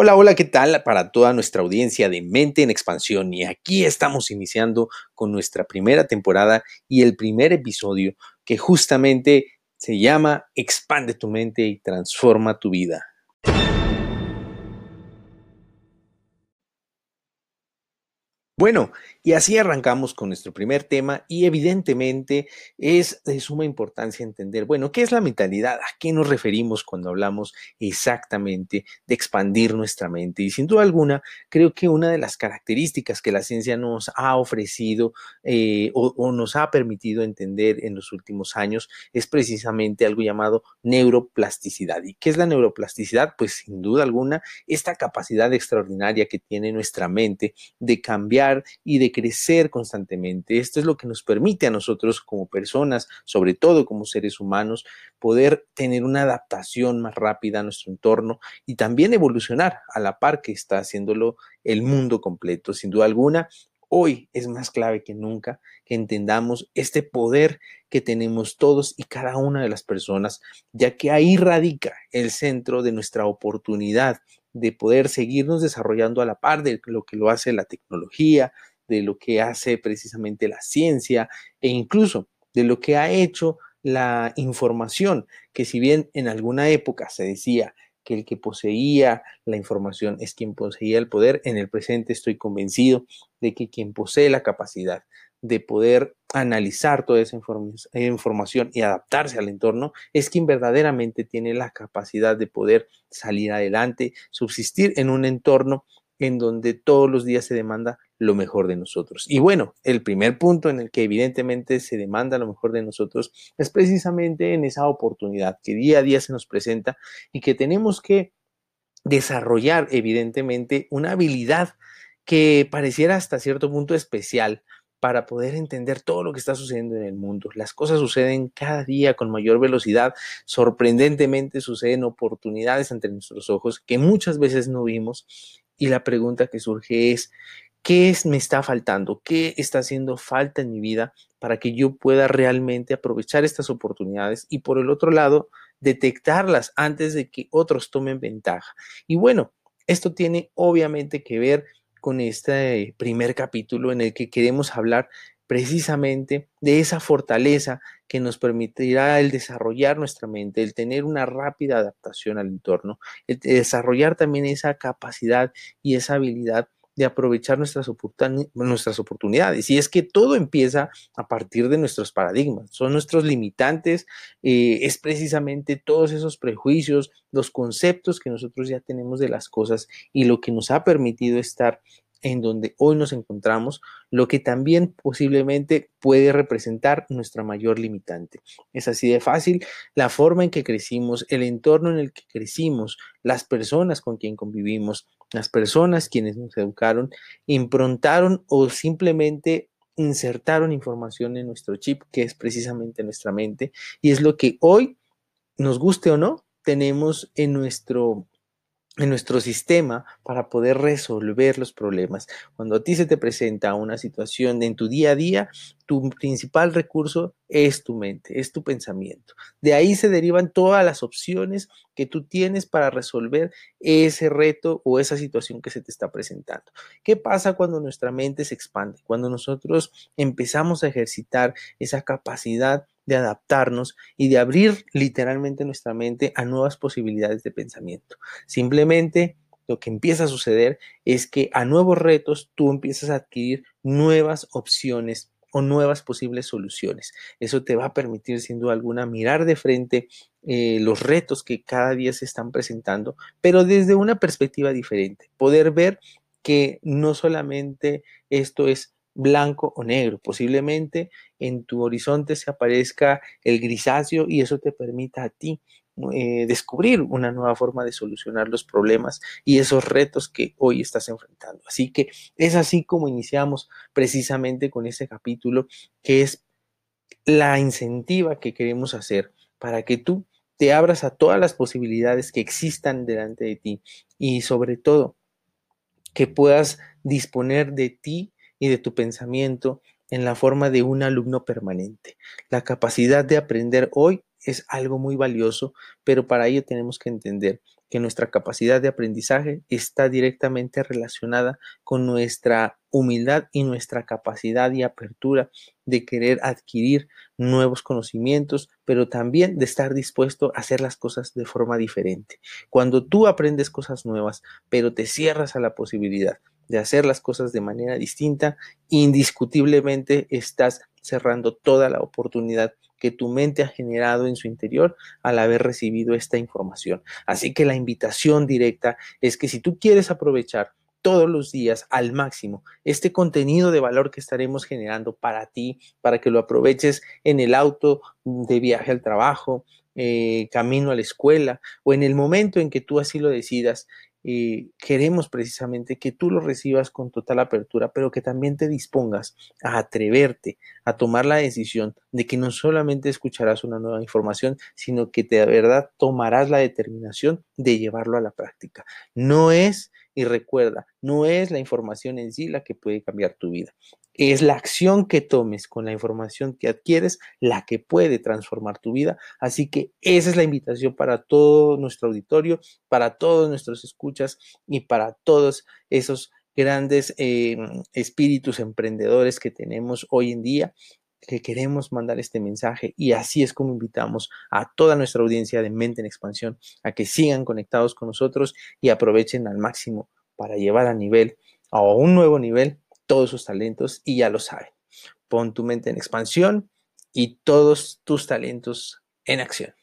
Hola, hola, ¿qué tal para toda nuestra audiencia de Mente en Expansión? Y aquí estamos iniciando con nuestra primera temporada y el primer episodio que justamente se llama Expande tu mente y transforma tu vida. Bueno, y así arrancamos con nuestro primer tema y evidentemente es de suma importancia entender, bueno, ¿qué es la mentalidad? ¿A qué nos referimos cuando hablamos exactamente de expandir nuestra mente? Y sin duda alguna, creo que una de las características que la ciencia nos ha ofrecido eh, o, o nos ha permitido entender en los últimos años es precisamente algo llamado neuroplasticidad. ¿Y qué es la neuroplasticidad? Pues sin duda alguna, esta capacidad extraordinaria que tiene nuestra mente de cambiar y de crecer constantemente. Esto es lo que nos permite a nosotros como personas, sobre todo como seres humanos, poder tener una adaptación más rápida a nuestro entorno y también evolucionar a la par que está haciéndolo el mundo completo. Sin duda alguna, hoy es más clave que nunca que entendamos este poder que tenemos todos y cada una de las personas, ya que ahí radica el centro de nuestra oportunidad de poder seguirnos desarrollando a la par de lo que lo hace la tecnología, de lo que hace precisamente la ciencia e incluso de lo que ha hecho la información, que si bien en alguna época se decía que el que poseía la información es quien poseía el poder, en el presente estoy convencido de que quien posee la capacidad de poder analizar toda esa información y adaptarse al entorno, es quien verdaderamente tiene la capacidad de poder salir adelante, subsistir en un entorno en donde todos los días se demanda lo mejor de nosotros. Y bueno, el primer punto en el que evidentemente se demanda lo mejor de nosotros es precisamente en esa oportunidad que día a día se nos presenta y que tenemos que desarrollar evidentemente una habilidad que pareciera hasta cierto punto especial para poder entender todo lo que está sucediendo en el mundo. Las cosas suceden cada día con mayor velocidad, sorprendentemente suceden oportunidades ante nuestros ojos que muchas veces no vimos y la pregunta que surge es, ¿qué es, me está faltando? ¿Qué está haciendo falta en mi vida para que yo pueda realmente aprovechar estas oportunidades y por el otro lado, detectarlas antes de que otros tomen ventaja? Y bueno, esto tiene obviamente que ver con este primer capítulo en el que queremos hablar precisamente de esa fortaleza que nos permitirá el desarrollar nuestra mente, el tener una rápida adaptación al entorno, el desarrollar también esa capacidad y esa habilidad de aprovechar nuestras, nuestras oportunidades. Y es que todo empieza a partir de nuestros paradigmas, son nuestros limitantes, eh, es precisamente todos esos prejuicios, los conceptos que nosotros ya tenemos de las cosas y lo que nos ha permitido estar en donde hoy nos encontramos, lo que también posiblemente puede representar nuestra mayor limitante. Es así de fácil la forma en que crecimos, el entorno en el que crecimos, las personas con quien convivimos, las personas quienes nos educaron, improntaron o simplemente insertaron información en nuestro chip, que es precisamente nuestra mente, y es lo que hoy, nos guste o no, tenemos en nuestro en nuestro sistema para poder resolver los problemas. Cuando a ti se te presenta una situación en tu día a día, tu principal recurso es tu mente, es tu pensamiento. De ahí se derivan todas las opciones que tú tienes para resolver ese reto o esa situación que se te está presentando. ¿Qué pasa cuando nuestra mente se expande? Cuando nosotros empezamos a ejercitar esa capacidad de adaptarnos y de abrir literalmente nuestra mente a nuevas posibilidades de pensamiento. Simplemente lo que empieza a suceder es que a nuevos retos tú empiezas a adquirir nuevas opciones o nuevas posibles soluciones. Eso te va a permitir, sin duda alguna, mirar de frente eh, los retos que cada día se están presentando, pero desde una perspectiva diferente. Poder ver que no solamente esto es blanco o negro. Posiblemente en tu horizonte se aparezca el grisáceo y eso te permita a ti eh, descubrir una nueva forma de solucionar los problemas y esos retos que hoy estás enfrentando. Así que es así como iniciamos precisamente con ese capítulo que es la incentiva que queremos hacer para que tú te abras a todas las posibilidades que existan delante de ti y sobre todo que puedas disponer de ti y de tu pensamiento en la forma de un alumno permanente. La capacidad de aprender hoy es algo muy valioso, pero para ello tenemos que entender que nuestra capacidad de aprendizaje está directamente relacionada con nuestra humildad y nuestra capacidad y apertura de querer adquirir nuevos conocimientos, pero también de estar dispuesto a hacer las cosas de forma diferente. Cuando tú aprendes cosas nuevas, pero te cierras a la posibilidad de hacer las cosas de manera distinta, indiscutiblemente estás cerrando toda la oportunidad que tu mente ha generado en su interior al haber recibido esta información. Así que la invitación directa es que si tú quieres aprovechar todos los días al máximo este contenido de valor que estaremos generando para ti, para que lo aproveches en el auto de viaje al trabajo, eh, camino a la escuela o en el momento en que tú así lo decidas, y queremos precisamente que tú lo recibas con total apertura, pero que también te dispongas a atreverte a tomar la decisión de que no solamente escucharás una nueva información, sino que de verdad tomarás la determinación de llevarlo a la práctica. No es, y recuerda, no es la información en sí la que puede cambiar tu vida. Es la acción que tomes con la información que adquieres la que puede transformar tu vida. Así que esa es la invitación para todo nuestro auditorio, para todos nuestros escuchas y para todos esos grandes eh, espíritus emprendedores que tenemos hoy en día que queremos mandar este mensaje y así es como invitamos a toda nuestra audiencia de Mente en Expansión a que sigan conectados con nosotros y aprovechen al máximo para llevar a nivel, a un nuevo nivel, todos sus talentos y ya lo saben. Pon tu mente en expansión y todos tus talentos en acción.